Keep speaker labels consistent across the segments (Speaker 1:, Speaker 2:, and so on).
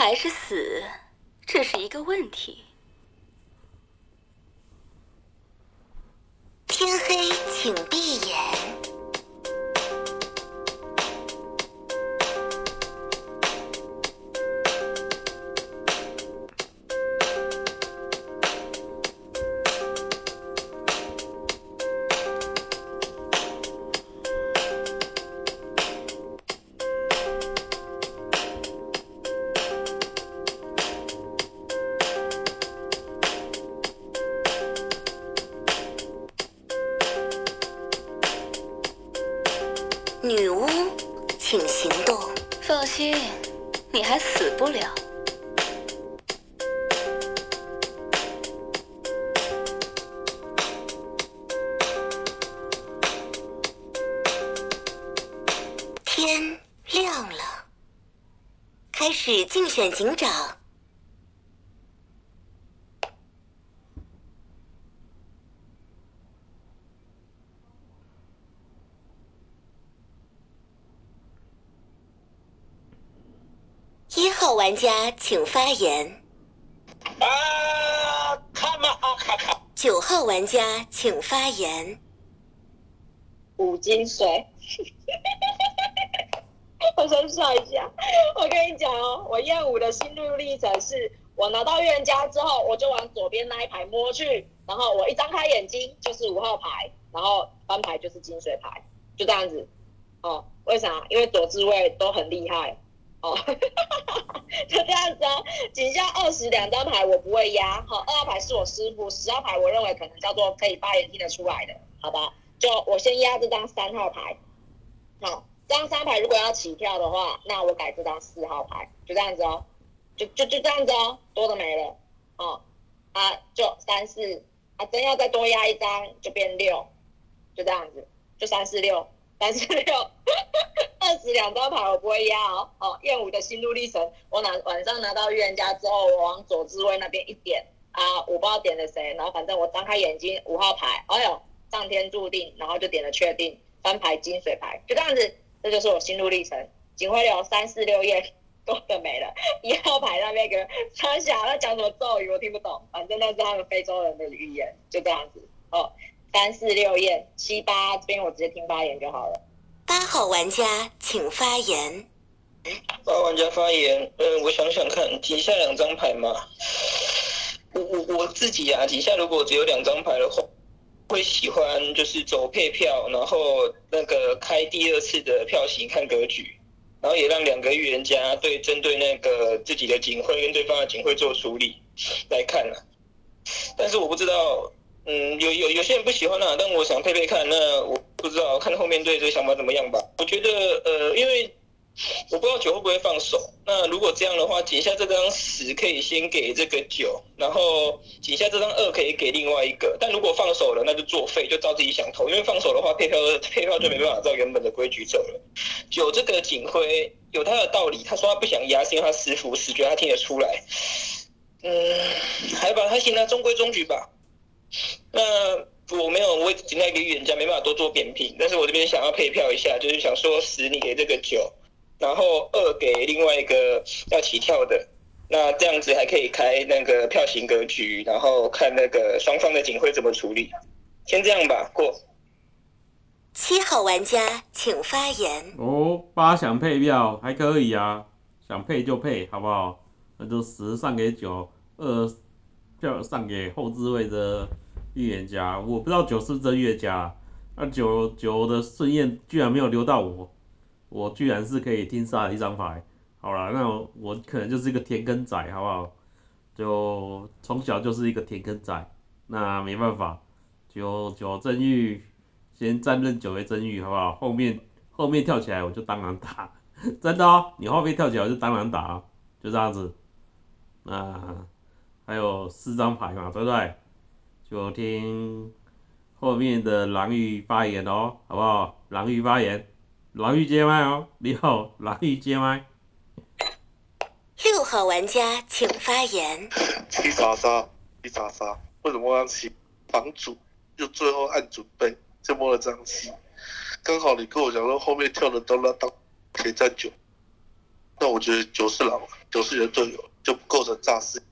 Speaker 1: 还是死，这是一个问题。
Speaker 2: 天黑，请闭眼。发言。
Speaker 3: 啊，看嘛，看看。
Speaker 2: 九号玩家请发言。
Speaker 4: 五金水，我先笑一下。我跟你讲哦，我验五的心路历程是，我拿到预言家之后，我就往左边那一排摸去，然后我一张开眼睛就是五号牌，然后翻牌就是金水牌，就这样子。哦，为啥？因为左智位都很厉害。哦，就这样子哦。仅下二十两张牌我不会压，好，二号牌是我师傅，十号牌我认为可能叫做可以发言听得出来的，好吧？就我先压这张三号牌，好，这张三牌如果要起跳的话，那我改这张四号牌，就这样子哦，就就就这样子哦，多的没了，哦，啊，就三四，啊，真要再多压一张就变六，就这样子，就三四六，三四六，二十两张牌我不会压哦，哦，燕舞的心路历程，我拿晚上拿到预言家之后，我往左智慧那边一点，啊，我不知道点了谁，然后反正我张开眼睛，五号牌，哎呦。上天注定，然后就点了确定，翻牌金水牌，就这样子，这就是我心路历程。警徽流三四六页多的没了，一号牌那边个他想他讲什么咒语我听不懂，反正那是他们非洲人的语言，就这样子。哦，三四六页七八这边我直接听发言就好了。
Speaker 2: 八号玩家请发言。
Speaker 3: 八号玩家发言，嗯，我想想看，底下两张牌嘛，我我我自己啊，底下如果只有两张牌的话。会喜欢就是走配票，然后那个开第二次的票型看格局，然后也让两个预言家对针对那个自己的警徽跟对方的警徽做处理来看了。但是我不知道，嗯，有有有些人不喜欢啊，但我想配配看，那我不知道看后面对这个想法怎么样吧。我觉得呃，因为。我不知道九会不会放手。那如果这样的话，底下这张十可以先给这个九，然后底下这张二可以给另外一个。但如果放手了，那就作废，就照自己想投。因为放手的话，配票 配票就没办法照原本的规矩走了。九这个警徽有他的道理，他说他不想压，是因为他师傅死，觉得他听得出来。嗯，还吧，还行啊，中规中矩吧。那我没有，我只那一个预言家没办法多做扁平，但是我这边想要配票一下，就是想说十你给这个九。然后二给另外一个要起跳的，那这样子还可以开那个票型格局，然后看那个双方的警徽怎么处理。先这样吧，过。
Speaker 2: 七号玩家请发言。
Speaker 5: 哦，八想配票还可以啊，想配就配，好不好？那就十上给九，二票上给后置位的预言家。我不知道九是真预言家，那九九的顺验居然没有留到我。我居然是可以听杀一张牌，好了，那我我可能就是一个田根仔，好不好？就从小就是一个田根仔，那没办法，九九真玉先暂任九为真玉，好不好？后面后面跳起来我就当然打，真的哦，你后面跳起来我就当然打，就这样子。那还有四张牌嘛，对不对？就听后面的狼玉发言哦，好不好？狼玉发言。狼玉接麦哦，你好，狼玉接麦。
Speaker 2: 六号玩家请发言。
Speaker 6: 七杀杀，七杀杀，为什么要七房主？就最后按准备，就摸了张七。刚好你跟我讲说后面跳的都拉到可以站九。那我觉得九是狼，九是你的队友，就不构成诈尸。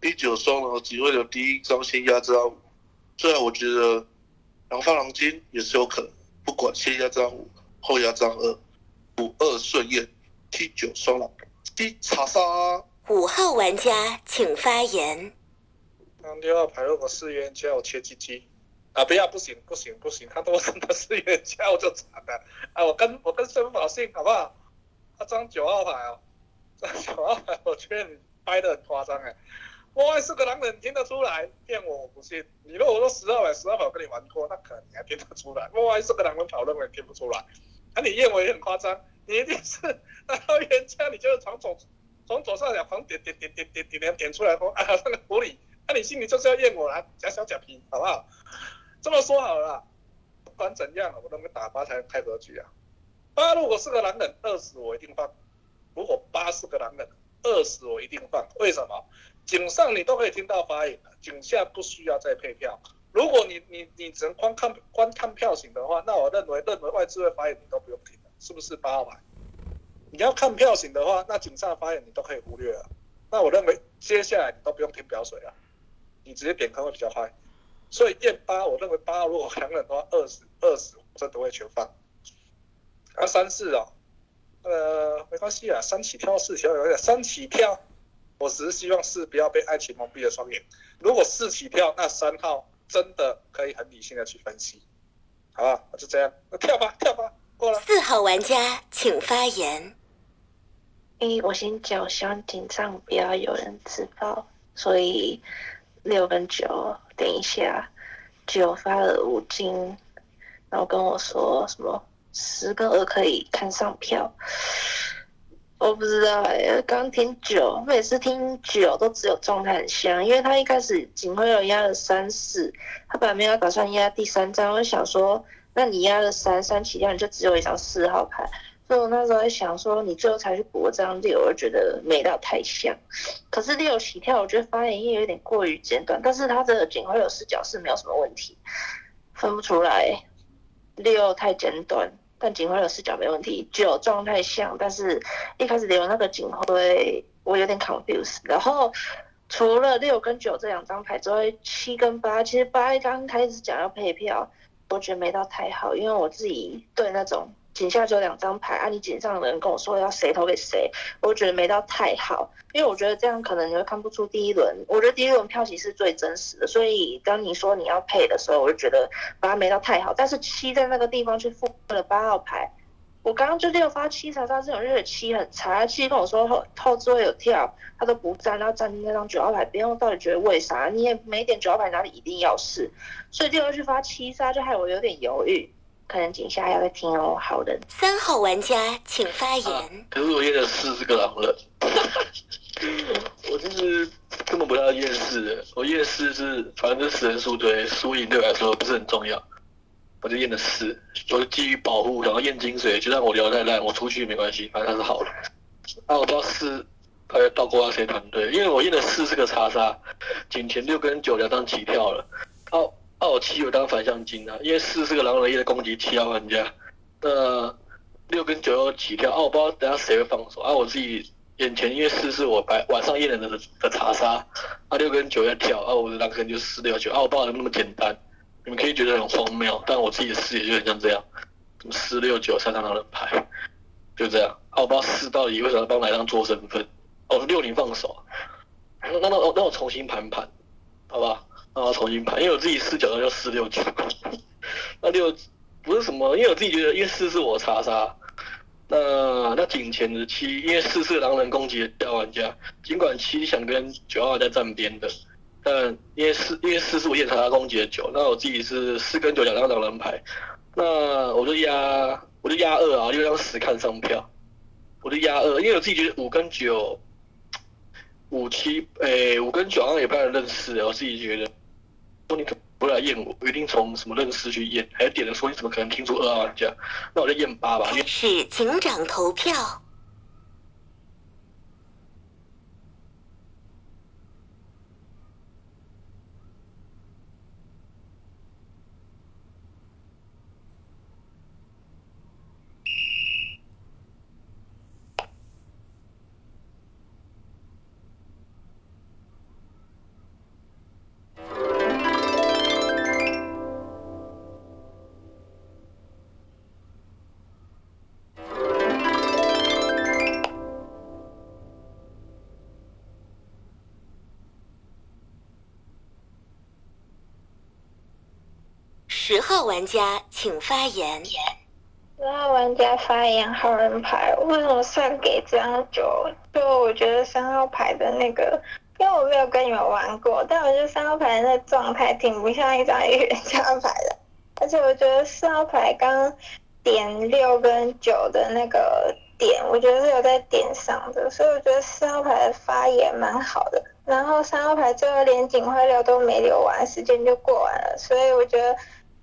Speaker 6: 第九双呢，只会有第一张先压这张五，虽然我觉得狼发狼金也是有可能，不管先压这张五，后压这张二，五二顺验，，T 九双狼，七查杀。
Speaker 2: 五号玩家请发言。
Speaker 7: 当六号牌如果是冤家，我切鸡鸡啊！不要，不行，不行，不行，他都真的是冤家，我就惨了啊！我跟我跟孙宝信好不好？他张九号牌哦，张九号牌，我觉得你掰的很夸张哎。莫爱是个狼人，听得出来？骗我，我不信。你如果说十二百十二百我跟你玩过，那可能你还听得出来。莫爱是个狼人，讨论我也听不出来。那你验我也很夸张，你一定是拿到冤家，你就是从左从左上角狂点点点点点点点点出来说啊那个狐狸。那你心里就是要验我啦，假小假皮，好不好？这么说好了，不管怎样，我都会打八才开格局啊。八如果是个狼人，二十我一定放；如果八是个狼人，二十我一定放。为什么？井上你都可以听到发言了，井下不需要再配票。如果你你你只能光看光看票型的话，那我认为任何外置位发言你都不用听了，是不是八号牌？你要看票型的话，那井上发言你都可以忽略了。那我认为接下来你都不用听表水了。你直接点坑会比较快，所以验八，我认为八如果两人的话，二十二十真的会全放。啊三四哦，呃没关系啊，三起跳四起跳有点三起跳，我只是希望四不要被爱情蒙蔽了双眼。如果四起跳，那三号真的可以很理性的去分析，好吧？那就这样，那跳吧跳吧，过了。
Speaker 2: 四号玩家请发言。
Speaker 8: 诶，我先讲，希望紧张不要有人自爆，所以。六跟九，等一下，九发了五金，然后跟我说什么十跟二可以看上票，我不知道哎，刚听九，每次听九都只有状态很像，因为他一开始警徽有压了三四，他本来没有打算压第三张，我就想说，那你压了三三起跳，你就只有一张四号牌。所以我那时候在想说，你最后才去补这张六，我觉得没到太像。可是六起跳，我觉得发言也有点过于简短，但是他的警徽有视角是没有什么问题，分不出来。六太简短，但警徽的视角没问题。九状态像，但是一开始留那个警徽，我有点 confused。然后除了六跟九这两张牌之外，七跟八，其实八刚开始讲要配票，我觉得没到太好，因为我自己对那种。井下只有两张牌，啊，你井上的人跟我说要谁投给谁，我觉得没到太好，因为我觉得这样可能你会看不出第一轮，我觉得第一轮票型是最真实的，所以当你说你要配的时候，我就觉得把它没到太好。但是七在那个地方去复刻了八号牌，我刚刚就六发七查查这种，日七很差，七跟我说后后置位有跳，他都不站，然后站那张九号牌，别人到底觉得为啥？你也没点九号牌哪里一定要是，所以第二去发七杀就害我有点犹豫。可能井下要再听哦，好的。
Speaker 2: 三号玩家请发言。
Speaker 9: 可是我验了四是个狼人，我就是根本不要验四的，我验四是反正死人数对输赢对我来说不是很重要，我就验了四，我就基于保护，然后验金水，就算我聊太烂，我出去没关系，反正他是好的。啊，我不知道四他到过到谁团队，因为我验了四是个查杀，仅前六跟九两张起跳了，哦。二七有当反向金啊，因为四是个狼人一的攻击七号玩家，那六跟九要起跳，啊我不知道等下谁会放手啊，我自己眼前因为四是我白晚上验人的的查杀，啊六跟九要跳，啊我的狼人就四六九，啊我不知道那么简单，你们可以觉得很荒谬，但我自己的视野就很像这样，四六九三张狼人牌，就这样，啊我不知道四到底为什么要帮来当做身份，哦六零放手，那那那那我重新盘盘，好吧？啊，重新排，因为我自己视角叫四六九，那六不是什么，因为我自己觉得，因为四是我查杀，那那警前的七，因为四是狼人攻击的掉玩家，尽管七想跟九号在站边的，但因为四因为四是我验查他攻击的九，那我自己是四跟九两张狼人牌，那我就压我就压二啊，六张十看上票，我就压二，因为我自己觉得五跟九，五七诶五跟九好像也不太认识，我自己觉得。说你可不来验我，我一定从什么认识去验，还点了说你怎么可能听出二号玩家？那我就验八吧。
Speaker 2: 开始警长投票。玩家请发言。
Speaker 10: 十号玩家发言，好人牌为什么算给这张九？就我觉得三号牌的那个，因为我没有跟你们玩过，但我觉得三号牌的那状态挺不像一张预言家牌的，而且我觉得四号牌刚点六跟九的那个点，我觉得是有在点上的，所以我觉得四号牌的发言蛮好的。然后三号牌最后连警徽流都没留完，时间就过完了，所以我觉得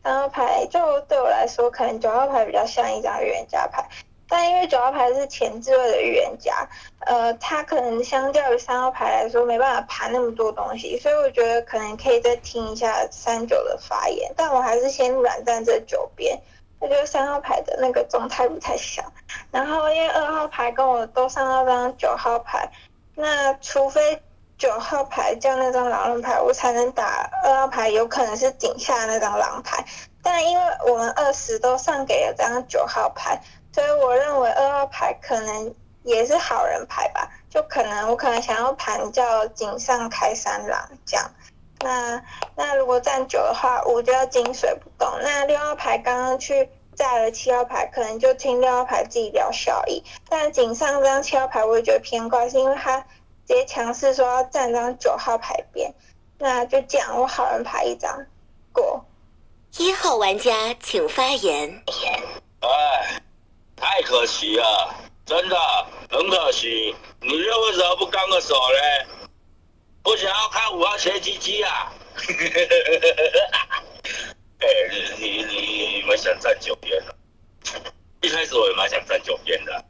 Speaker 10: 三号牌就对我来说，可能九号牌比较像一张预言家牌。但因为九号牌是前置位的预言家，呃，他可能相较于三号牌来说没办法盘那么多东西，所以我觉得可能可以再听一下三九的发言。但我还是先软站这九边，我觉得三号牌的那个状态不太像。然后因为二号牌跟我都上到张九号牌，那除非九号牌叫那张狼人牌，我才能打二号牌，有可能是顶下那张狼牌。但因为我们二十都上给了张九号牌。所以我认为二号牌可能也是好人牌吧，就可能我可能想要盘叫井上开三狼这样。那那如果站九的话，五就要金水不动。那六号牌刚刚去炸了七号牌，可能就听六号牌自己聊效益。但井上这张七号牌我也觉得偏怪，是因为他直接强势说要站张九号牌边。那就讲我好人牌一张过。
Speaker 2: 一号玩家请发言。
Speaker 11: 哎。太可惜了，真的很可惜。你又为什么不刚个手嘞？不想要看五号切鸡鸡啊？哎，你你你们想站九边了？一开始我也蛮想站九边的，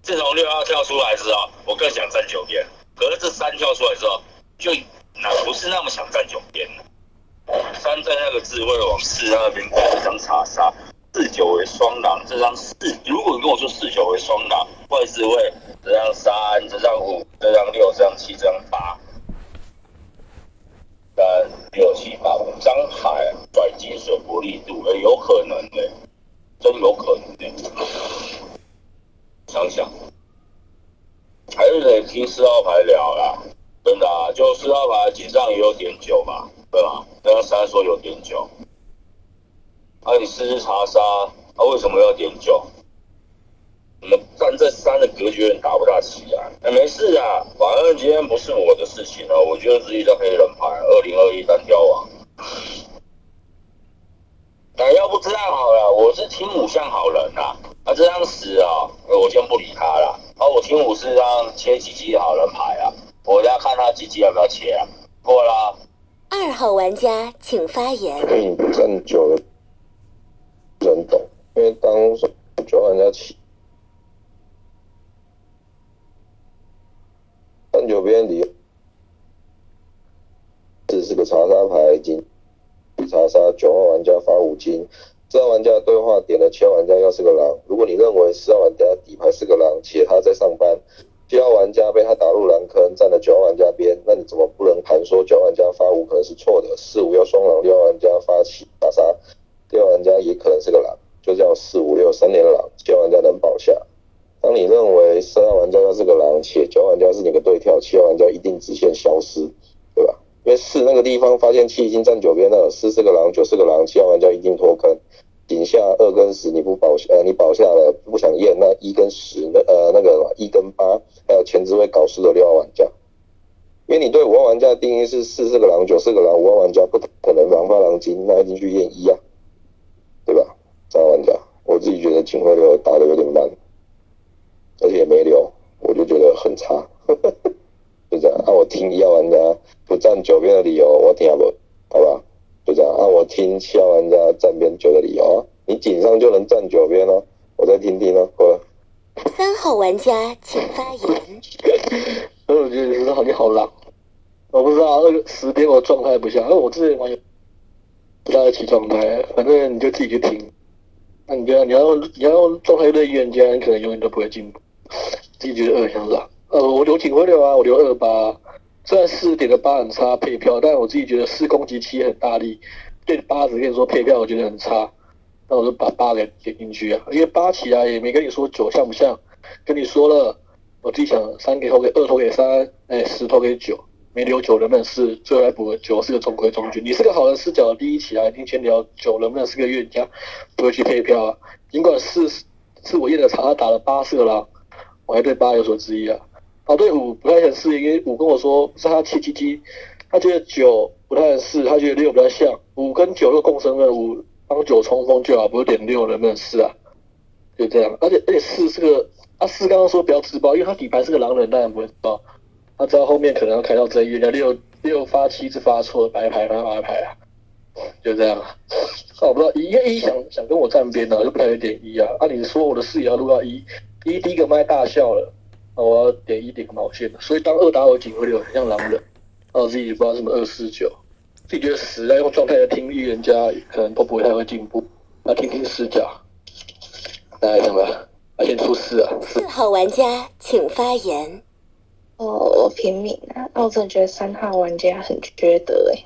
Speaker 11: 自从六号跳出来之后，我更想站九边。可是这三跳出来之后，就那不是那么想站九边了。三在那个智慧往四那边挂一张查杀。四九为双狼，这张四，如果你跟我说四九为双狼，怪智慧，这张三，这张五，这张六，这张七，这张八，三六七八五张牌拽金水不力度，哎，有可能的，真有可能的。想想，还是得听四号牌聊啦，真的啊，就四号牌井上也有点九嘛，对吧？那三说有点九。啊，你试试查杀，啊，为什么要点九？我们站这三的格局打不大起来。哎，没事啊，反正今天不是我的事情了。我觉得自己叫黑人牌，二零二一单挑王。哎，要不这样好了，我是听五像好人呐。啊，这张十啊，我先不理他了。啊，我听五是让切几级好人牌啊，我要看他几级要不要切啊。过了。
Speaker 2: 二号玩家请发言。
Speaker 12: 嗯，站久了。人懂，因为当时九号玩家起三九边里，这是个查杀牌金，查杀九号玩家发五金，四号玩家对话点了七号玩家要是个狼，如果你认为四号玩家底牌是个狼，且他在上班，七号玩家被他打入狼坑，站了九号玩家边，那你怎么不能盘说九号玩家发五可能是错的？四五要双狼，六号玩家发起查杀。六号玩家也可能是个狼，就叫四五六三连狼，七号玩家能保下。当你认为四号玩家要是个狼，且九玩家是你个对跳，七号玩家一定直线消失，对吧？因为四那个地方发现七已经站九边了，四是个狼，九是个狼，七号玩家一定脱坑。顶下二跟十你不保呃你保下了不想验，那一跟十那呃那个一跟八还有前置位搞事的六号玩家，因为你对五号玩家的定义是四是个狼，九是个狼，五号玩家不可能狼发狼金，那一定去验一啊。对吧？三玩家，我自己觉得警徽流打的有点慢，而且也没留，我就觉得很差，就这样。按我听一号玩家不站九边的理由，我听不，好吧？就这样。按我听七号玩家站边九的理由啊，你井上就能站九边哦，我再听听哦，过来。
Speaker 2: 三号玩家请发言。
Speaker 9: 我觉得是好你好浪，我不知道那个十边我状态不像，因为我之前玩游。不大一起状态，反正你就自己去听。那你要你要用你要用状态对预言家，你可能永远都不会进步。自己觉得二像是呃，我留警徽流啊，我留二八。虽然四点的八很差配票，但我自己觉得四攻击七很大力，对八只跟你说配票，我觉得很差。那我就把八给点进去啊，因为八起来也没跟你说九像不像，跟你说了，我自己想三给投给二投给三，哎十投给九，没留九能不能是最后来补个九是个中规中矩。你是个好的视角，第一起来一定先聊九能不能是个冤家，不会去配票啊。尽管四是我验的查，他打了八是个狼，我还对八有所质疑啊。他对五不太很适应，因为五跟我说是他七七七，他觉得九不太适，他觉得六比较像。五跟九又共生了，五帮九冲锋就好，不会点六能不能是啊？就这样，而且而且四是个，啊四刚刚说不要自爆，因为他底牌是个狼人，当然不会自爆。他知道后面可能要开到真冤家，六六发七是发错了，白牌发白牌啊，就这样。啊我不知道一，因为一想想跟我站边呢，就不太会点一啊。按理说我的视野要录到一，一第一个麦大笑了，我要点一点毛线所以当二打二警徽流很像狼人，那我自己不知道什么二四九，自己觉得死在用状态来听预言家，可能都不会太会进步。那听听视角，来怎么？要先出事啊。
Speaker 2: 四号玩家请发言。
Speaker 8: 哦，我平民啊，那我真的觉得三号玩家很缺德哎。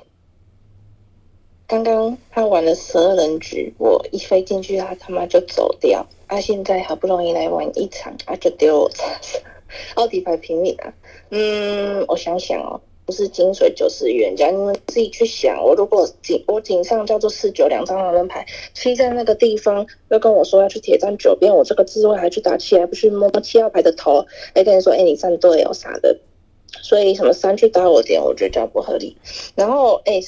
Speaker 8: 刚刚他玩了十二人局，我一飞进去，他他妈就走掉。啊，现在好不容易来玩一场，啊，就丢我叉叉。奥迪牌平民啊，嗯，我想想哦，不是金水就是预言家，你们自己去想。我如果井我井上叫做四九两张狼人牌，七在那个地方又跟我说要去铁站九边，我这个智慧还去打七，还不去摸七号牌的头，还跟你说，哎，你站队哦啥的。所以什么三去打我点，我觉得这样不合理。然后，哎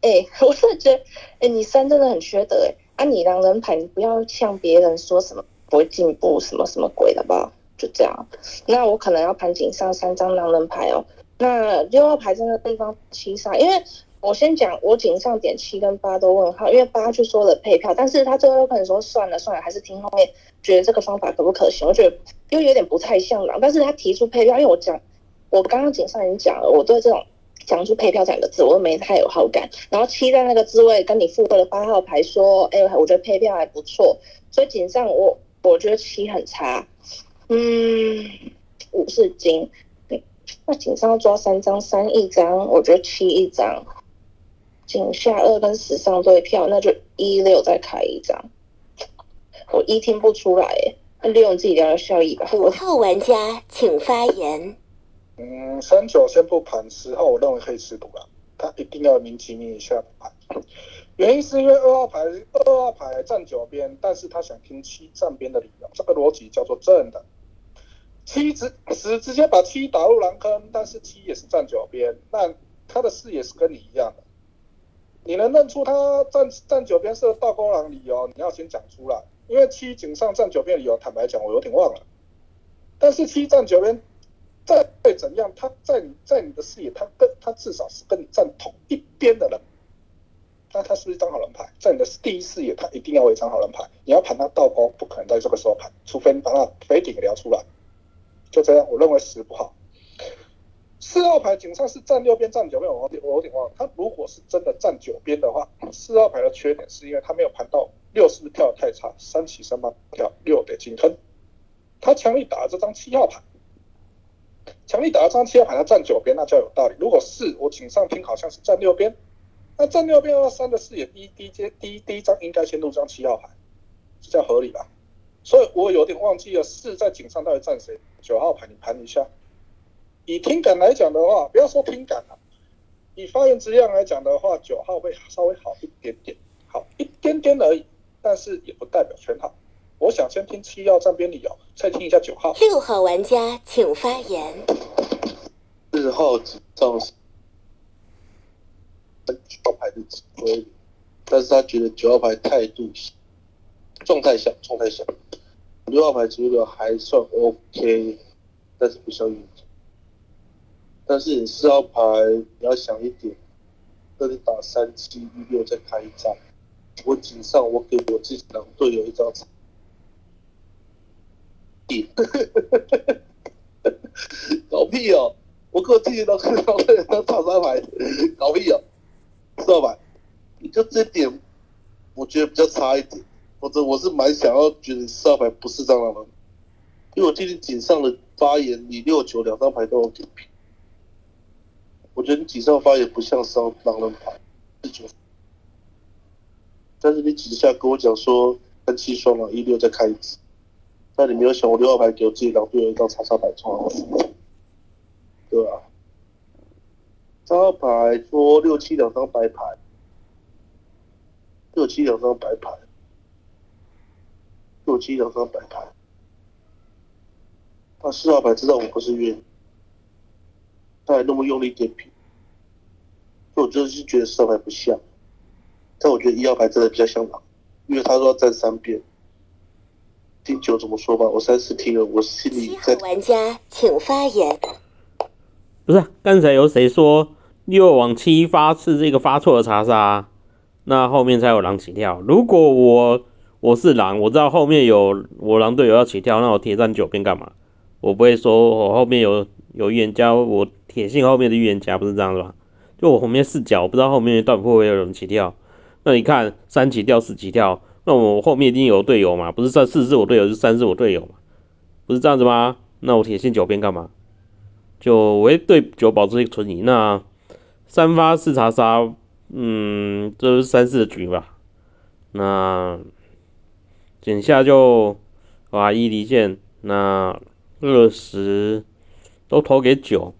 Speaker 8: 哎，我是觉得，哎，你三真的很缺德哎。啊，你狼人牌，你不要向别人说什么不会进步，什么什么鬼的吧？就这样。那我可能要盘井上三张狼人牌哦。那六号牌在那地方七杀，因为我先讲，我井上点七跟八都问号，因为八去说了配票，但是他最后可能说算了算了，还是听后面觉得这个方法可不可行？我觉得又有点不太像狼，但是他提出配票，因为我讲。我刚刚井上已经讲了，我对这种讲出配票这两个字，我都没太有好感。然后七在那个滋味跟你复刻的八号牌说，哎，我觉得配票还不错，所以井上我我觉得七很差。嗯，五是金，那井上要抓三张，三一张，我觉得七一张。井下二跟十上对票，那就一六再开一张。我一听不出来，那利用自己的效益吧。
Speaker 2: 五号玩家请发言。
Speaker 7: 嗯，三九先不盘，十号我认为可以吃毒了，他一定要明其名一下盘。原因是因为二号牌二号牌站九边，但是他想听七站边的理由，这个逻辑叫做正的。七直十直接把七打入狼坑，但是七也是站九边，那他的视野是跟你一样的。你能认出他站站九边是倒钩狼理由，你要先讲出来。因为七井上站九边理由，坦白讲我有点忘了。但是七站九边。再怎样，他在你在你的视野，他跟他至少是跟你站同一边的人，那他是不是一张好人牌？在你的第一视野，他一定要为一张好人牌。你要盘他倒钩，不可能在这个时候盘，除非你把他飞顶聊出来。就这样，我认为十不好。四号牌井上是站六边站九边，我我有点忘了。他如果是真的站九边的话，四号牌的缺点是因为他没有盘到六，是不是跳的太差？三起三八跳六得进坑，他强力打了这张七号牌。强力打了张七号牌，他站九边，那就有道理。如果是我井上听好像是站六边，那站六边二三的视野第一第一阶第一第一张应该先录张七号牌，这叫合理吧？所以我有点忘记了四在井上到底站谁？九号牌你盘一下。以听感来讲的话，不要说听感了，以发言质量来讲的话，九号会稍微好一点点，好一点点而已，但是也不代表全好。我想先听七号站边理由，再听一下九号。
Speaker 2: 六号玩家请发言。
Speaker 6: 四号指上是九号牌的指挥，但是他觉得九号牌态度状态小，状态小。六号牌指挥还算 OK，但是不像运气。但是你四号牌你要想一点，这里打三七一六再开一张，我井上我给我自己的队友一张。搞屁哦！我给我自己当当当长沙牌，搞屁哦！知道吧？你就这点，我觉得比较差一点。否则我是蛮想要觉得四号牌不是蟑螂的，因为我今天井上的发言，你六九两张牌都有点平。我觉得你井上发言不像烧狼人牌，但是你几下跟我讲说三七双狼一六再开一次。那你没有想我六号牌给我自己狼队有一张叉叉牌冲，对吧？三号牌说六七两张白牌，六七两张白牌，六七两张白牌。那四号牌知道我不是冤，他还那么用力点评，所以我就是觉得四号牌不像。但我觉得一号牌真的比较像狼，因为他说要站三遍。第九怎么说吧，我三次听了，我心里
Speaker 2: 七玩家请发言。
Speaker 5: 不是啊，刚才有谁说六往七发是这个发错的查杀，那后面才有狼起跳。如果我我是狼，我知道后面有我狼队友要起跳，那我铁站九边干嘛？我不会说我后面有有预言家，我铁信后面的预言家不是这样的吧？就我后面四角，我不知道后面到底会不会有人起跳。那你看三起跳四起跳，那我后面一定有队友嘛？不是三四是我队友，是三是我队友嘛？不是这样子吗？那我铁信九边干嘛？就我会对九保持一个存疑。那三发四查杀，嗯，这是三四的局吧？那减下就哇一离线，那二十都投给九，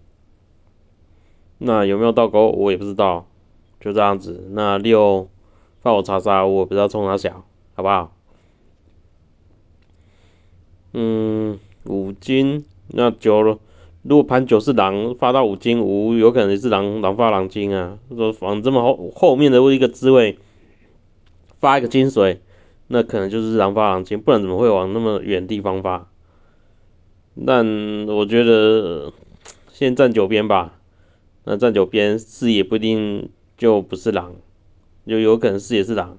Speaker 5: 那有没有倒钩我也不知道，就这样子。那六放我查杀，我不知道冲哪小，好不好？嗯，五金那九了。如果盘九是狼发到五金五，有可能是狼狼发狼金啊。说往这么后后面的一个滋味发一个金水，那可能就是狼发狼金，不然怎么会往那么远地方发？但我觉得先站九边吧。那站九边四也不一定就不是狼，就有可能四也是狼，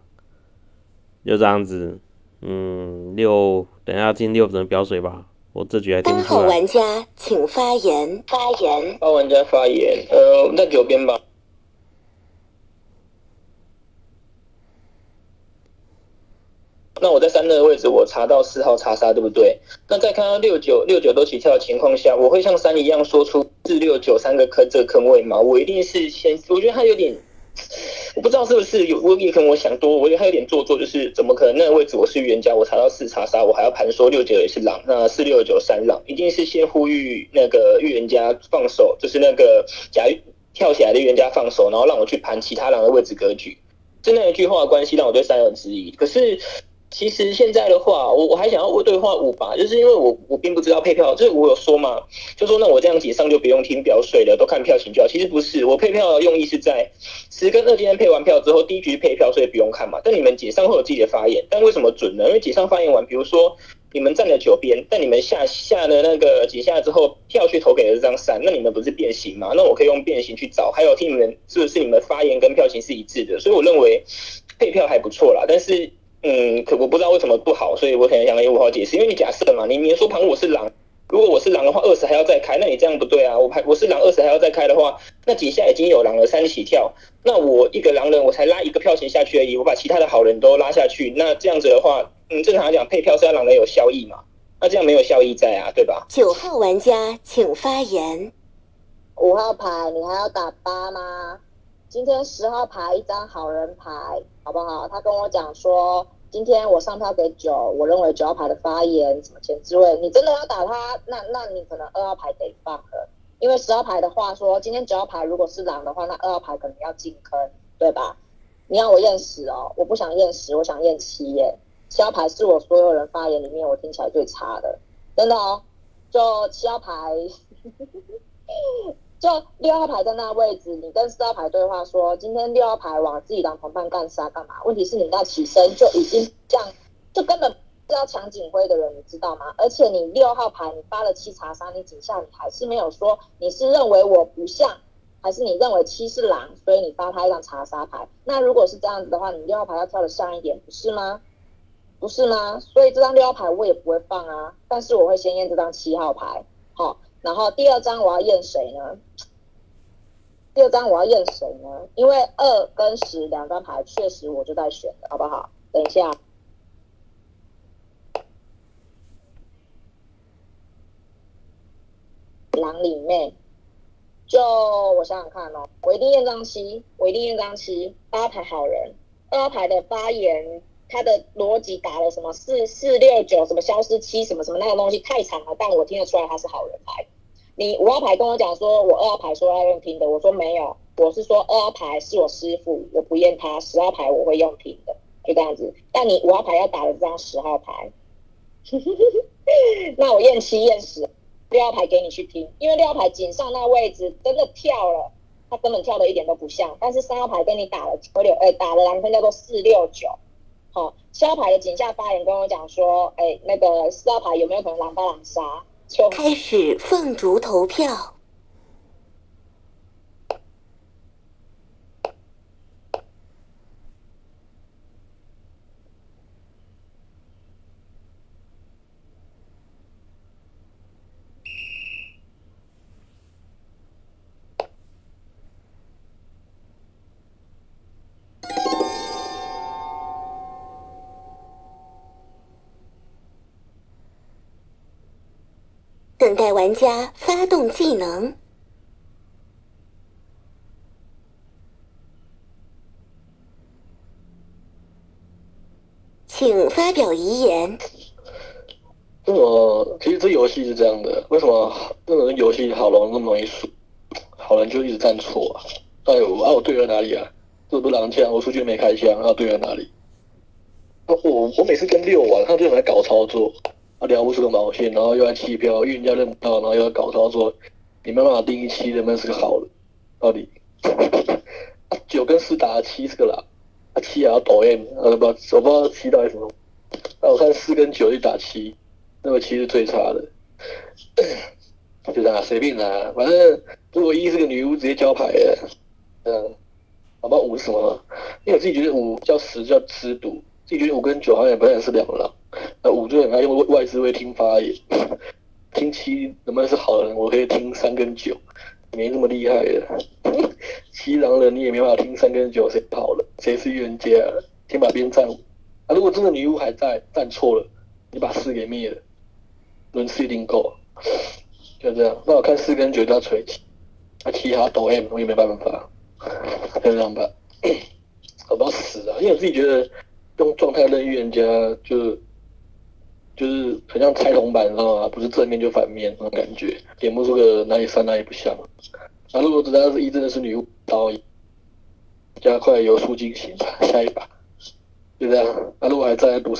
Speaker 5: 就这样子。嗯，六等一下听六人表水吧。我这局还听不出来。
Speaker 2: 三号玩家请发言。发言。
Speaker 3: 八玩家发言，呃，我们在九边吧。那我在三的位置，我查到四号查杀，对不对？那在看到六九六九都起跳的情况下，我会像三一样说出四六九三个坑这个坑位吗？我一定是先，我觉得他有点，我不知道是不是有，我也可能我想多，我觉得他有点做作，就是怎么可能那个位置我是预言家，我查到四查杀，我还要盘说六九也是狼，那四六九三狼，一定是先呼吁那个预言家放手，就是那个假跳起来的预言家放手，然后让我去盘其他狼的位置格局。是那一句话关系让我对三有质疑，可是。其实现在的话，我我还想要对话五吧，就是因为我我并不知道配票，就是我有说嘛，就说那我这样解上就不用听表水了，都看票型就好。其实不是，我配票的用意是在十跟二今天配完票之后，第一局配票，所以不用看嘛。但你们解上会有自己的发言，但为什么准呢？因为解上发言完，比如说你们站在九边，但你们下下的那个几下之后，票去投给了这张三，那你们不是变形嘛？那我可以用变形去找，还有听你们是不是你们发言跟票型是一致的？所以我认为配票还不错啦，但是。嗯，可我不知道为什么不好，所以我可能想给五号解释。因为你假设嘛，你明说盘我是狼，如果我是狼的话，二十还要再开，那你这样不对啊。我盘我是狼，二十还要再开的话，那底下已经有狼了，三起跳，那我一个狼人我才拉一个票型下去而已，我把其他的好人都拉下去，那这样子的话，嗯，正常来讲配票是要狼人有效益嘛，那这样没有效益在啊，对吧？
Speaker 2: 九号玩家请发言。
Speaker 4: 五号牌你还要打八吗？今天十号牌一张好人牌，好不好？他跟我讲说。今天我上票给九，我认为九号牌的发言什么前置位，你真的要打他，那那你可能二号牌得放了，因为十号牌的话说，今天九号牌如果是狼的话，那二号牌可能要进坑，对吧？你要我验十哦，我不想验十，我想验七耶。七号牌是我所有人发言里面我听起来最差的，真的哦，就七号牌。就六号牌在那位置，你跟四号牌对话说，今天六号牌往自己当同伴干杀干嘛？问题是你那起身就已经这样，就根本是要抢警徽的人，你知道吗？而且你六号牌你发了七查杀，你警下你还是没有说你是认为我不像，还是你认为七是狼，所以你发他一张查杀牌。那如果是这样子的话，你六号牌要跳的像一点，不是吗？不是吗？所以这张六号牌我也不会放啊，但是我会先验这张七号牌，好。然后第二张我要验谁呢？第二张我要验谁呢？因为二跟十两张牌确实我就在选的，好不好？等一下，狼里面，就我想想看哦，我一定验张七，我一定验张七，八牌好人，二牌的发言。他的逻辑打了什么四四六九什么消失七什么什么那个东西太长了，但我听得出来他是好人牌。你五号牌跟我讲说，我二号牌说要用听的，我说没有，我是说二号牌是我师傅，我不验他，十号牌我会用听的，就这样子。但你五号牌要打的这张十号牌，那我验七验十，六号牌给你去听，因为六号牌井上那位置真的跳了，他根本跳的一点都不像。但是三号牌跟你打了九六，哎，打了狼分叫做四六九。好，七号牌的井下发言跟我讲说，哎，那个四号牌有没有可能狼发狼杀？
Speaker 2: 开始凤竹投票。待玩家发动技能，请发表遗言。
Speaker 9: 为什么？其实这游戏是这样的，为什么这种游戏好人那么容易输？好人就一直站错啊！哎呦，啊我对了哪里啊？这不狼枪，我出去没开枪，啊对了哪里？我我每次跟六玩，他就很搞操作。啊，聊不出个毛线，然后又要弃票，预言家认不到，然后又要搞操作，你没办法定义七能不能是个好的，到底？九跟四打七是个狼，啊七也要抖 M，啊不，我不知道七到底什么。那我看四跟九去打七，那么七是最差的，就这样随便拿，反正如果一是个女巫，直接交牌的，嗯，好吧五是什么？因为我自己觉得五叫十叫吃毒，自己觉得五跟九好像也不太是两个狼。那五就很爱用外资会听发言，听七能不能是好人？我可以听三跟九，没那么厉害的。七狼人你也没办法听三跟九，谁跑了？谁是预言家？先把边站。啊，如果真的女巫还在，站错了，你把四给灭了，轮次一定够。就这样，那我看四跟九都要锤七，啊七他抖 M 我也没办法，就这样吧。我不要死啊！因为我自己觉得用状态认预言家就。就是很像猜铜板，知道吗？不是正面就反面那种感觉，点不出个哪里像哪里不像。那如果只要是一真的是女巫刀，加快游速进行吧，下一把就这样。那如果还在赌，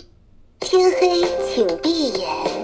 Speaker 2: 天黑请闭眼。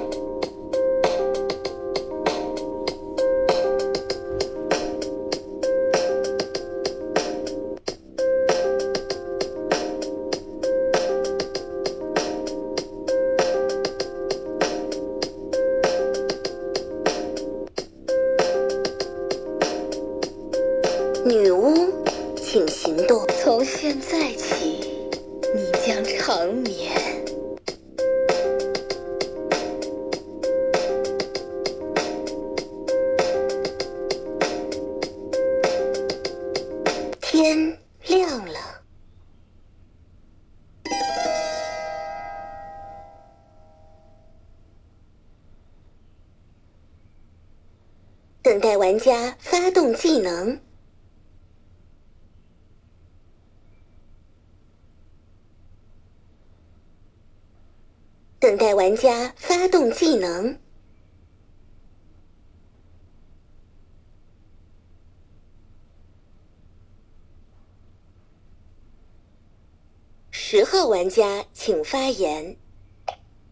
Speaker 2: 家请发言。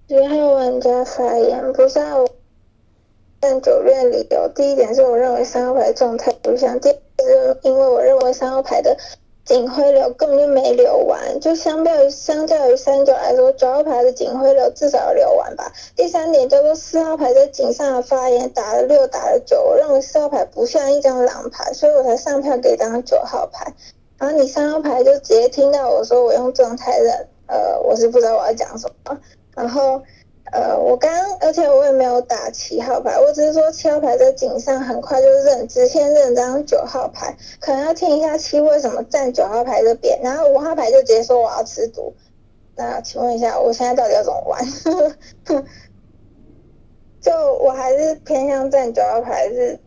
Speaker 10: 十号玩家发言，不是我但九练理由。第一点是我认为三号牌状态不像，第二是因为我认为三号牌的。警徽流根本就没流完，就相较于相较于三九来说，九号牌的警徽流至少要流完吧。第三点叫做四号牌在警上的发言打了六打了九，我认为四号牌不像一张狼牌，所以我才上票给张九号牌。然后你三号牌就直接听到我说我用状态认，呃，我是不知道我要讲什么，然后。呃，我刚，而且我也没有打七号牌，我只是说七号牌在井上很快就认，直接认张九号牌，可能要听一下七为什么站九号牌这边，然后五号牌就直接说我要吃毒，那请问一下，我现在到底要怎么玩？就我还是偏向站九号牌，是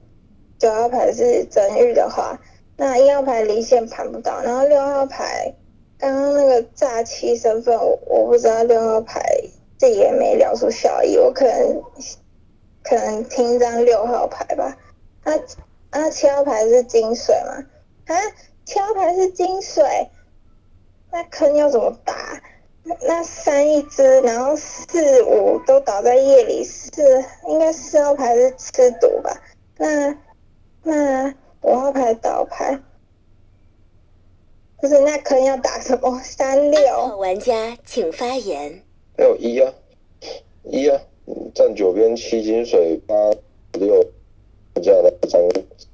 Speaker 10: 九号牌是真玉的话，那一号牌离线盘不到，然后六号牌刚刚那个炸七身份，我我不知道六号牌。这也没聊出效益，我可能可能听一张六号牌吧。啊啊，七号牌是金水嘛？啊，七号牌是金水，那坑要怎么打？那三一只，然后四五都倒在夜里，四应该四号牌是吃毒吧？那那五号牌倒牌，不是那坑要打什么？三六。
Speaker 2: 玩家请发言。
Speaker 12: 还有一啊，一啊，站九边七金水八六，这样的张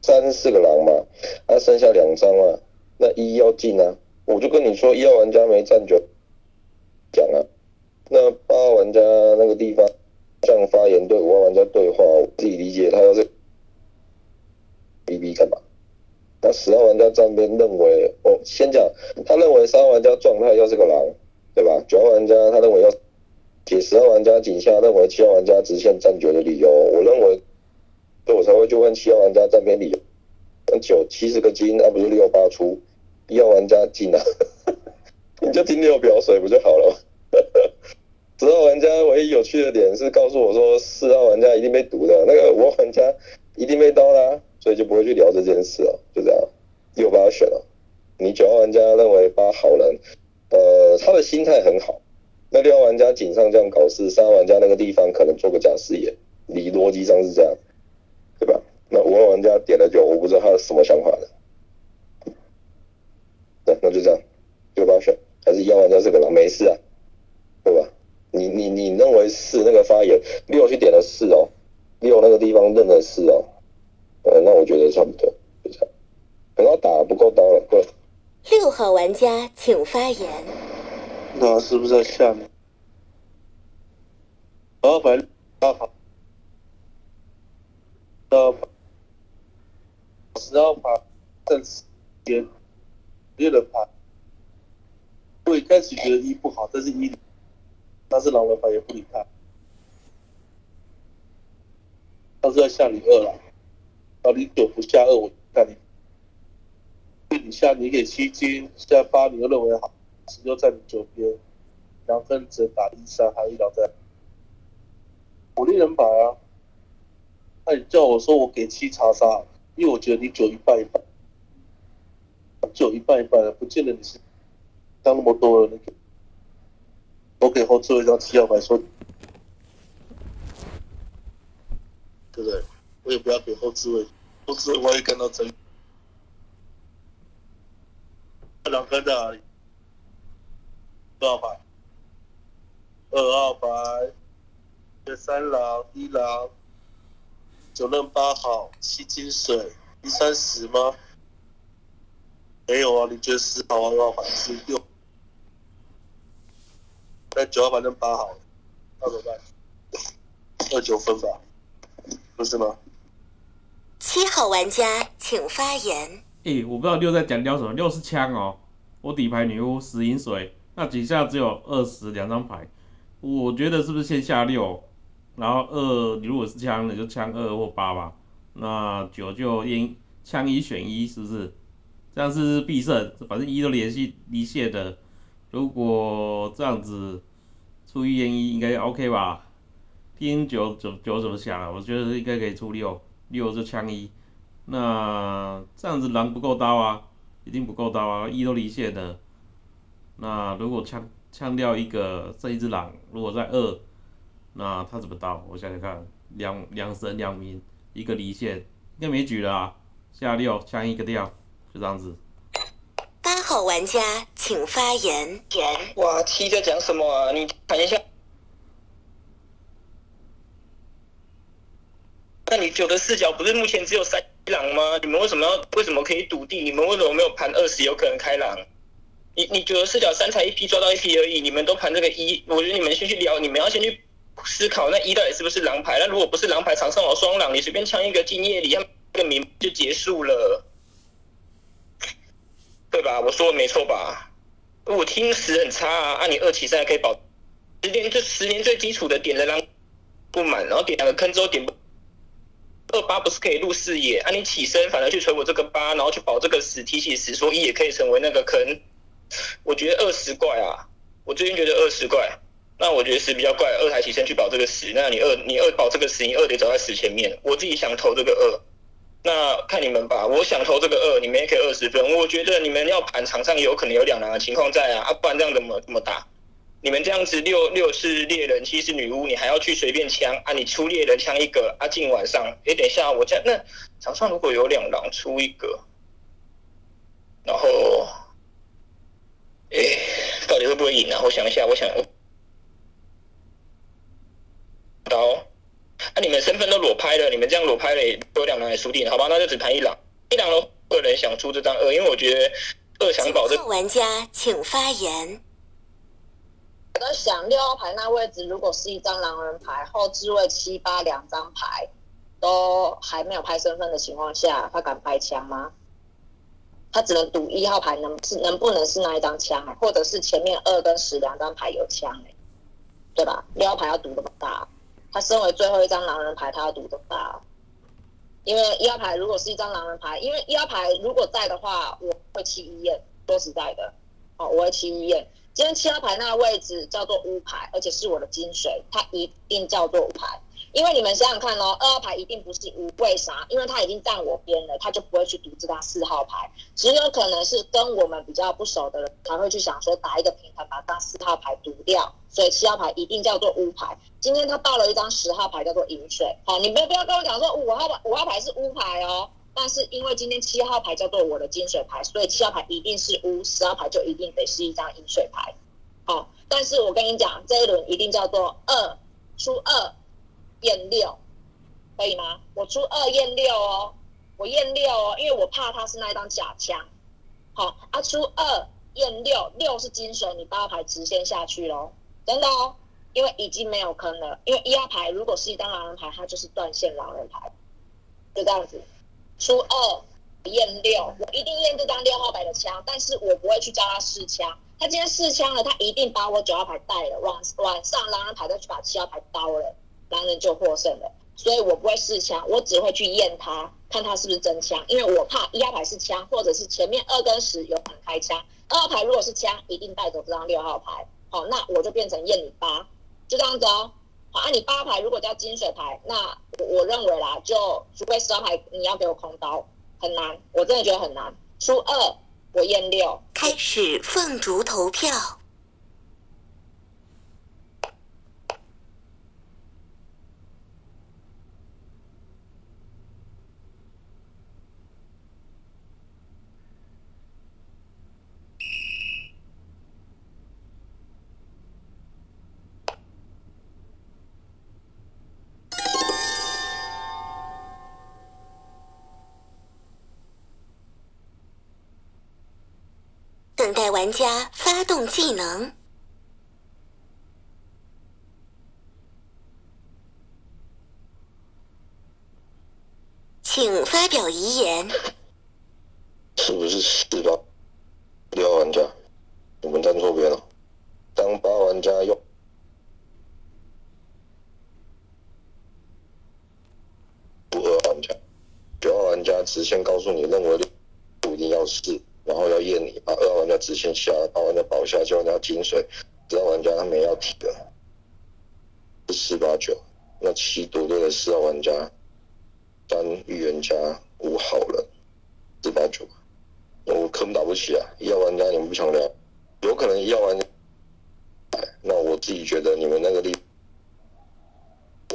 Speaker 12: 三四个狼嘛，那剩下两张啊，那一要进啊，我就跟你说一号玩家没站九。讲啊，那八号玩家那个地方这样发言对五号玩家对话，我自己理解他要是 B B 干嘛？那十号玩家站边认为，哦，先讲，他认为三号玩家状态要是个狼，对吧？九号玩家他认为要解十号玩家井下认为七号玩家直线站九的理由，我认为，所以我才会去问七号玩家站边理由。那九七十个金，那不是六八出，一号玩家进啊。你就听六表水不就好了？十号玩家唯一有趣的点是告诉我说四号玩家一定被毒的，那个五号玩家一定被刀啦，所以就不会去聊这件事了，就这样。六八选了，你九号玩家认为八好人，呃，他的心态很好。那六号玩家井上这样搞事，三号玩家那个地方可能做个假视野，你逻辑上是这样，对吧？那五号玩家点了九，我不知道他是什么想法的。对，那就这样，六八选。还是一号玩家是个狼，没事啊，对吧？你你你认为是那个发言六去点了四哦，六那个地方认了四哦，呃，那我觉得差不多，就这样。可能打不够刀了，对。
Speaker 2: 六号玩家请发言。
Speaker 6: 那是不是在下面？十号牌，十号十号牌，正时间，六的牌。我一开始觉得一不好，但是一，但是狼人牌也不理他，他是要下你二了，然后你九不下二，我看你，你下你给七金，下八你又认为好，十就在你左边，两分只打一三，还有一两在，火力人牌啊，那你叫我说我给七查杀，因为我觉得你九一半一半，九一半一半的，不见得你是。当那么多人，我给后最后一张七号牌说，对不对？我也不要给后置位，后置位我也看到真，两个在哪里？二号牌，二号牌，三狼一狼，九任八号七金水一三十吗？没有啊，你觉得十号二号牌是六？那九号反正八好，那怎么办？二九分吧，不是吗？
Speaker 2: 七号玩家请发言。
Speaker 5: 诶，我不知道六在讲聊什么，六是枪哦。我底牌女巫石银水，那底下只有二十两张牌，我觉得是不是先下六，然后二你如果是枪，那就枪二或八吧。那九就应枪一选一，是不是？这样是必胜，反正一都联系离线的。如果这样子出一验一应该 OK 吧？听九九九怎么想啊？我觉得应该可以出六，六是枪一。那这样子狼不够刀啊，一定不够刀啊，一都离线的。那如果枪枪掉一个，这一只狼如果在二，那他怎么刀？我想想看，两两神两名，一个离线，应该没举了啊。下六枪一个掉，就这样子。
Speaker 2: 八号玩家请发言。言。
Speaker 3: 哇七在讲什么啊？你看一下。那你九的视角不是目前只有三狼吗？你们为什么要为什么可以笃定？你们为什么没有盘二十有可能开狼？你你九的视角三才一批抓到一批而已，你们都盘这个一，我觉得你们先去聊，你们要先去思考那一到底是不是狼牌？那如果不是狼牌，场上有双狼，你随便枪一个进夜里，他个名就结束了。对吧？我说的没错吧？我听时很差啊！按你二起三可以保十年，这十年最基础的点的狼不满，然后点两个坑之后点不二八不是可以入视野？啊，你起身反而去锤我这个八，然后去保这个十提起十说一也可以成为那个坑。我觉得二十怪啊！我最近觉得二十怪，那我觉得十比较怪，二台起身去保这个十，那你二你二保这个十，你二得走在十前面。我自己想投这个二，那看你们吧。我想投这个二，你们也可以二十分。我觉得你们要盘场上有可能有两难的情况在啊，啊，不然这样怎么怎么打？你们这样子六六是猎人，七是女巫，你还要去随便枪啊？你出猎人枪一个啊，进晚上，哎，等一下，我这那场上如果有两狼出一个，然后，哎，到底会不会赢啊？我想一下，我想。刀，啊！你们身份都裸拍了，你们这样裸拍了，有两狼来输定，好吧？那就只盘一狼，一狼的个人想出这张二，因为我觉得二想保这。
Speaker 2: 玩家请发言。
Speaker 4: 我在想六号牌那位置，如果是一张狼人牌，后置位七八两张牌都还没有拍身份的情况下，他敢拍枪吗？他只能赌一号牌能是能不能是那一张枪，或者是前面二跟十两张牌有枪对吧？六号牌要赌这么大。他身为最后一张狼人牌，他要赌的大，因为一号牌如果是一张狼人牌，因为一号牌如果在的话，我会弃医院。说实在的，哦，我会弃医院。今天七号牌那个位置叫做乌牌，而且是我的金水，它一定叫做乌牌。因为你们想想看哦，二号牌一定不是五，为啥？因为他已经站我边了，他就不会去赌这张四号牌。只有可能是跟我们比较不熟的人才会去想说打一个平衡，把这张四号牌赌掉。所以七号牌一定叫做乌牌。今天他报了一张十号牌，叫做银水。好，你们不要跟我讲说五号牌五号牌是乌牌哦。但是因为今天七号牌叫做我的金水牌，所以七号牌一定是乌，十号牌就一定得是一张银水牌。好，但是我跟你讲，这一轮一定叫做二出二。验六可以吗？我出二验六哦，我验六哦，因为我怕他是那一张假枪。好，啊出二验六，六是金水，你八牌直线下去喽，真的哦，因为已经没有坑了。因为一号牌如果是一张狼人牌，它就是断线狼人牌，就这样子。初二验六，我一定验这张六号牌的枪，但是我不会去教他试枪。他今天试枪了，他一定把我九号牌带了，晚晚上狼人牌再去把七号牌刀了。狼人就获胜了，所以我不会试枪，我只会去验他，看他是不是真枪，因为我怕一号牌是枪，或者是前面二跟十有可能开枪，二号牌如果是枪，一定带走这张六号牌，好，那我就变成验你八，就这样子哦，好，啊，你八牌如果叫金水牌，那我我认为啦，就除非十张牌你要给我空刀，很难，我真的觉得很难，出二我验六，
Speaker 2: 开始凤竹投票。玩家发动技能，请发表遗言。
Speaker 12: 是不是十八六号玩家？我们站错边了。当八玩家用不二玩家，九号玩家直线告诉你，认为不一定要试。然后要验你，把二号玩家直线下，把玩家保下，九玩家金水，十号玩家他没要提的，四八九，那七赌对的四号玩家，三预言家，五好人，四八九，我坑打不起啊！一号玩家你们不想聊，有可能一号玩家，那我自己觉得你们那个力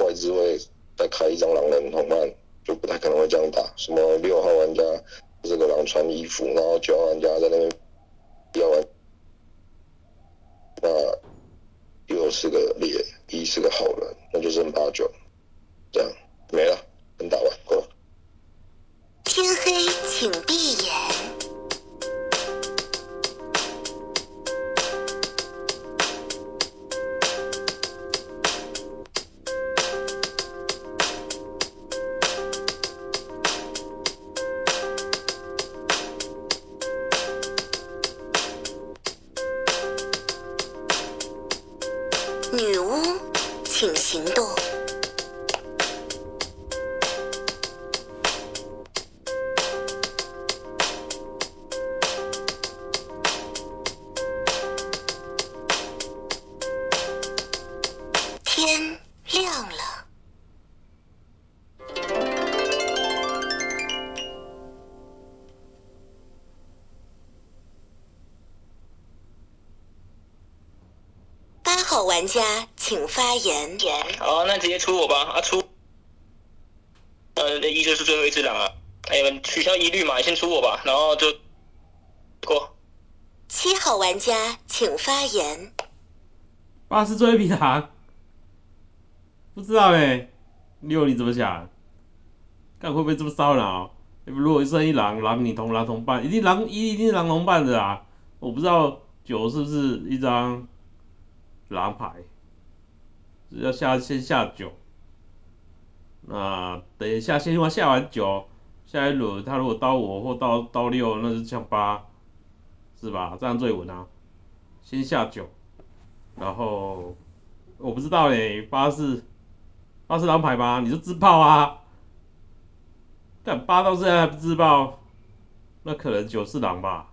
Speaker 12: 外资会再开一张狼人同伴，就不太可能会这样打。什么六号玩家？这个狼穿衣服，然后九号玩家在那边要玩，那又是个猎，一是个好人，那就剩八九，这样没了，能打完，够。
Speaker 2: 天黑，请闭眼。
Speaker 3: 一只狼啊。哎，你们取消疑虑嘛，先出我吧，然后就过。
Speaker 2: 七号玩家请发言。
Speaker 5: 八是最后一匹狼，不知道哎。六你怎么想？看会不会这么骚扰？如果剩一狼，狼你同狼同伴，一定狼一一定是狼同伴的啊！我不知道九是不是一张狼牌，要下先下九。那等一下先下完九，下一轮他如果刀我或刀刀六，那就枪八，是吧？这样最稳啊！先下九，然后我不知道嘞，八是。八是狼牌吗？你就自爆啊！但八到现在还不自爆，那可能九是狼吧？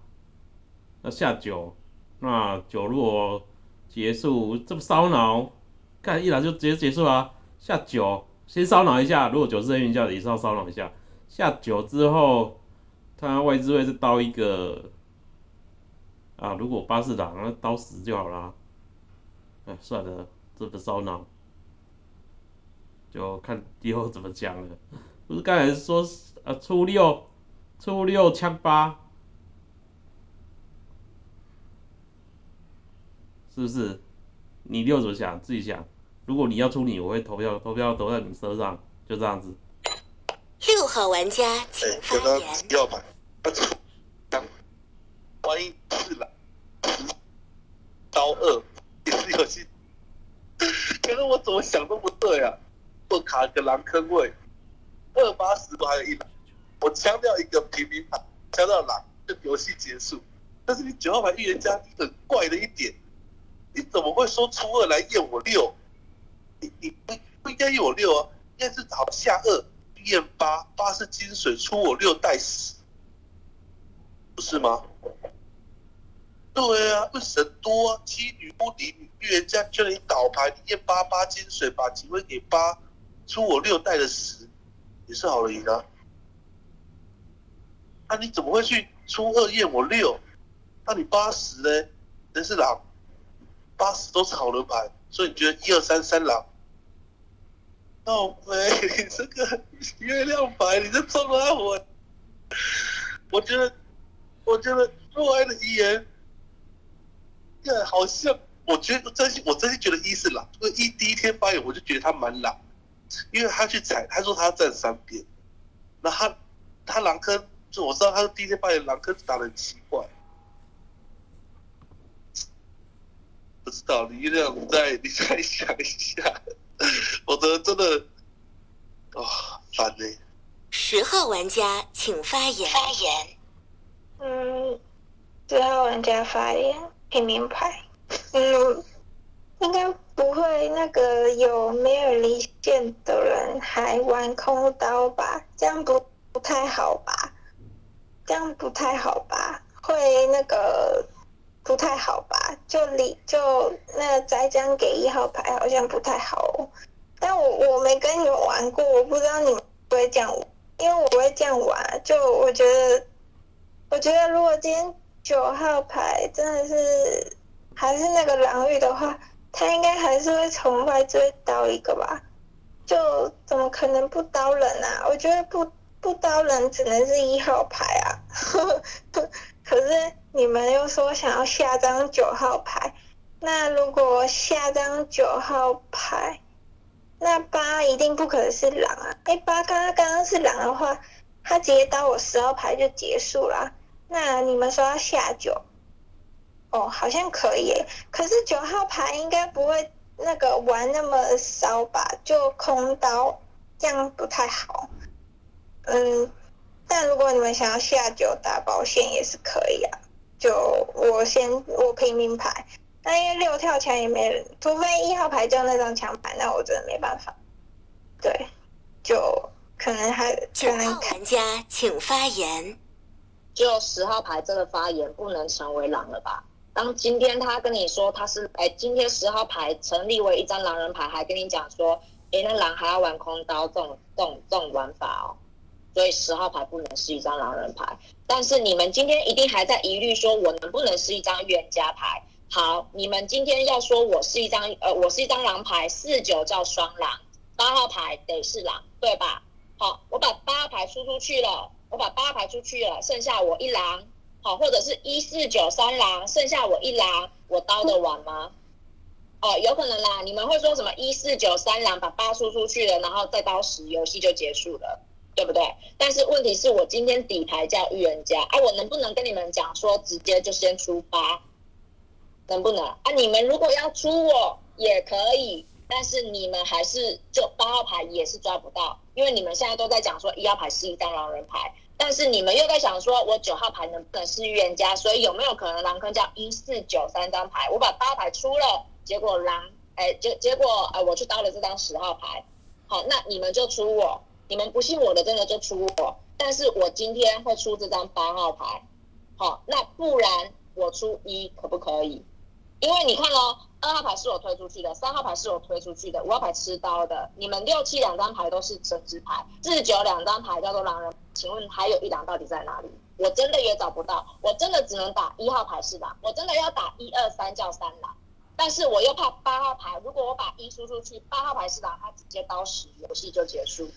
Speaker 5: 那下九，那九如果结束这么烧脑，看一来就直接结束啊！下九先烧脑一下，如果九是黑云教也是要烧脑一下。下九之后，他外置位是刀一个啊，如果八是狼，那刀十就好了。哎，算了，这不烧脑。就看以后怎么讲了。不是刚才说啊初六，初六枪八，是不是？你六怎么想？自己想。如果你要出你，我会投票投票投在你身上，就这样子。
Speaker 2: 六号玩家请发言。
Speaker 6: 要牌，万一是狼，刀二也是游戏。可是我怎么想都不对啊！我卡个狼坑位，二八十都还有一狼，我强调一个平民牌，强调狼，就游戏结束。但是你九号牌预言家很怪的一点，你怎么会说初二来验我六？你你不不应该验我六啊，应该是找下二验八，八是金水出我六带十，不是吗？对啊，会神多啊，七女巫敌女预言家叫你倒牌，你验八八金水，把机会给八。出我六带的十，也是好人赢啊。那你怎么会去出二验我六？那你八十呢？人是狼，八十都是好人牌，所以你觉得一二三三狼？倒霉，这个月亮牌，你这中了我。我觉得，我觉得若爱的遗言，这好像，我觉得真心，我真心觉得一是狼，因为一第一天发言我就觉得他蛮狼。因为他去踩，他说他要站三边，那他他狼坑，就我知道他是第一天发言狼坑打的很奇怪，不知道你月亮再你再想一下，否则真的啊烦呢。
Speaker 2: 十号玩家请发言。
Speaker 10: 发言。嗯，十号玩家发言，平民牌。嗯。应该不会，那个有没有离线的人还玩空刀吧？这样不不太好吧？这样不太好吧？会那个不太好吧？就离就那栽赃给一号牌好像不太好，哦但我我没跟你们玩过，我不知道你们不会这样，因为我不会这样玩。就我觉得，我觉得如果今天九号牌真的是还是那个狼玉的话。他应该还是会从外追刀一个吧？就怎么可能不刀人啊？我觉得不不刀人只能是一号牌啊。可是你们又说想要下张九号牌，那如果下张九号牌，那八一定不可能是狼啊！哎，八刚刚刚刚是狼的话，他直接刀我十号牌就结束了。那你们说要下九？哦，好像可以，可是九号牌应该不会那个玩那么骚吧？就空刀这样不太好。嗯，但如果你们想要下九打保险也是可以啊。就我先我平民牌，那因为六跳墙也没，除非一号牌就那张墙牌，那我真的没办法。对，就可能还
Speaker 2: 九号玩家请发言。
Speaker 4: 就十号牌这个发言不能成为狼了吧？当今天他跟你说他是哎，今天十号牌成立为一张狼人牌，还跟你讲说，哎，那狼还要玩空刀这种这种这种玩法哦，所以十号牌不能是一张狼人牌。但是你们今天一定还在疑虑说，我能不能是一张预言家牌？好，你们今天要说我是一张呃，我是一张狼牌，四九叫双狼，八号牌得是狼，对吧？好，我把八牌出出去了，我把八牌出去了，剩下我一狼，好，或者是一四九三狼，剩下我一狼，我刀得完吗？哦，有可能啦，你们会说什么一四九三狼把八出出去了，然后再刀十，游戏就结束了，对不对？但是问题是我今天底牌叫预言家啊，我能不能跟你们讲说直接就先出八？能不能啊？你们如果要出我也可以，但是你们还是就八号牌也是抓不到，因为你们现在都在讲说一号牌是一张狼人牌，但是你们又在想说我九号牌能不能是预言家？所以有没有可能狼坑叫一四九三张牌？我把八号牌出了，结果狼哎结结果哎我去刀了这张十号牌，好，那你们就出我，你们不信我的真的就出我，但是我今天会出这张八号牌，好，那不然我出一可不可以？因为你看哦，二号牌是我推出去的，三号牌是我推出去的，五号牌吃刀的。你们六七两张牌都是神之牌，四九两张牌叫做狼人。请问还有一狼到底在哪里？我真的也找不到，我真的只能打一号牌是狼，我真的要打一二三叫三狼，但是我又怕八号牌，如果我把一输出去，八号牌是狼，他直接刀十，游戏就结束。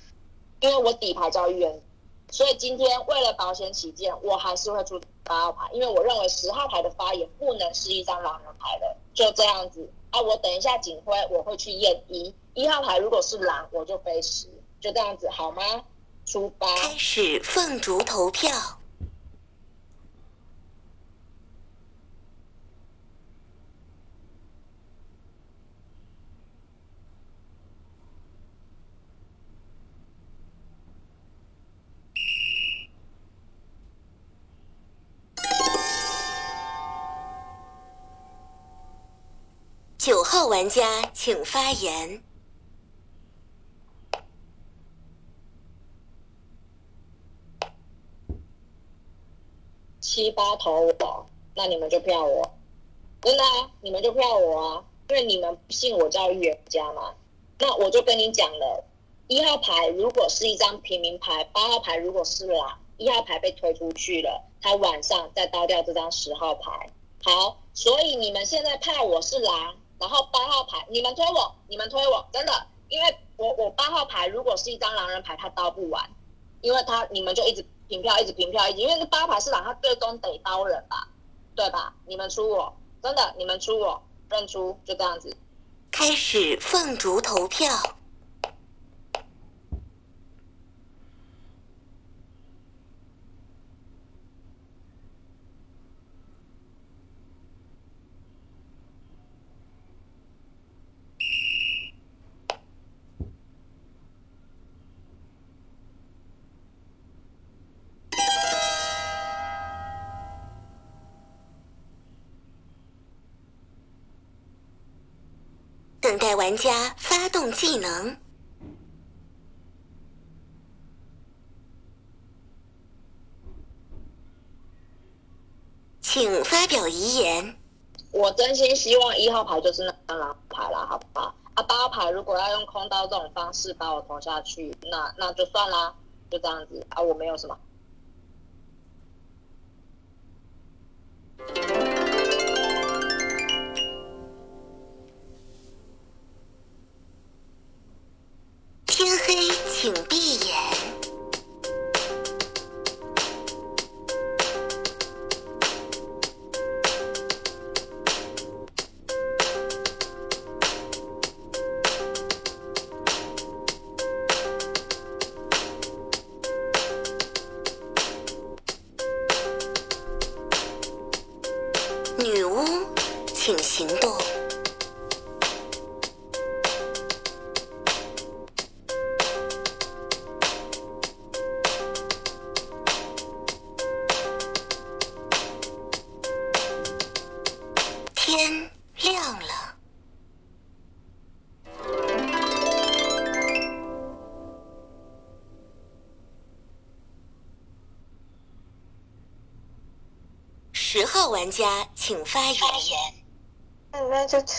Speaker 4: 因为我底牌叫预言，所以今天为了保险起见，我还是会出。八号牌，因为我认为十号牌的发言不能是一张狼人牌的，就这样子啊。我等一下警徽我会去验一，一号牌如果是狼，我就飞十，就这样子好吗？出八，
Speaker 2: 开始凤竹投票。九号玩家请发言。
Speaker 4: 七八投我，那你们就票我，真的啊，你们就票我啊，因为你们不信我叫预言家嘛。那我就跟你讲了，一号牌如果是一张平民牌，八号牌如果是狼，一号牌被推出去了，他晚上再刀掉这张十号牌。好，所以你们现在怕我是狼。然后八号牌，你们推我，你们推我，真的，因为我我八号牌如果是一张狼人牌，他刀不完，因为他你们就一直平票，一直平票，一直，因为这八牌是狼，他最终得刀人吧，对吧？你们出我，真的，你们出我，认出，就这样子。
Speaker 2: 开始凤竹投票。等待玩家发动技能，请发表遗言。
Speaker 4: 我真心希望一号牌就是那张狼牌了，好不好？啊，八号牌如果要用空刀这种方式把我投下去，那那就算啦，就这样子啊，我没有什么。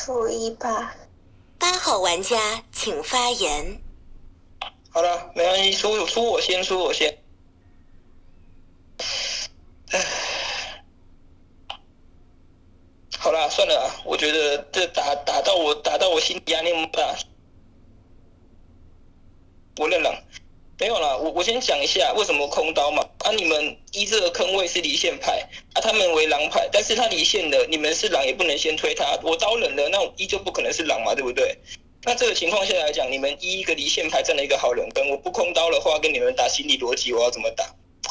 Speaker 10: 那就初一吧。
Speaker 2: 八号玩家请发言。
Speaker 3: 好了，没关系，出出我先，出我先。唉，好啦，算了我觉得这打打，到我打到我心里压力那么大，我认了。没有啦，我我先讲一下为什么空刀嘛。啊，你们一这个坑位是离线牌，啊，他们为狼牌，但是他离线的，你们是狼也不能先推他。我刀冷了，那我一就不可能是狼嘛，对不对？那这个情况下来讲，你们一一个离线牌占了一个好人跟我不空刀的话，跟你们打心理逻辑，我要怎么打？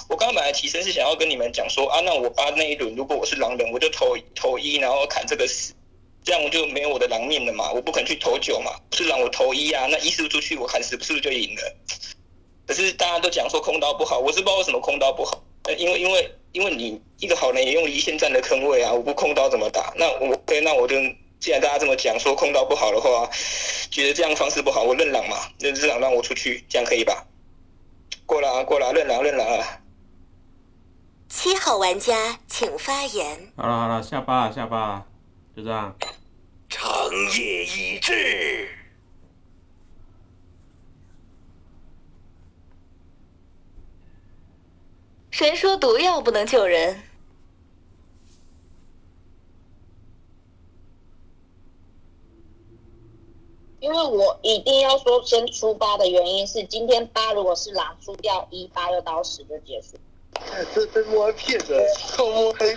Speaker 3: 我刚刚本来提升是想要跟你们讲说啊，那我八那一轮如果我是狼人，我就投投一，然后砍这个死，这样我就没有我的狼命了嘛，我不肯去投九嘛，是狼我投一啊，那一是不是出去我砍死是不是就赢了？可是大家都讲说空刀不好，我是不知道为什么空刀不好，呃，因为因为因为你一个好人也用离线站的坑位啊，我不空刀怎么打？那我 OK，那我就既然大家这么讲说空刀不好的话，觉得这样方式不好，我认狼嘛，认只狼让我出去，这样可以吧？过了啊，过了，认狼认狼啊。
Speaker 2: 七号玩家请发言。
Speaker 5: 好了好了，下巴下巴，就这样。
Speaker 11: 长夜已至。
Speaker 1: 谁说毒药不能救人？
Speaker 4: 因为我一定要说先出八的原因是，今天八如果是狼出掉一八又到十就结束。
Speaker 6: 这是摸骗子，偷摸黑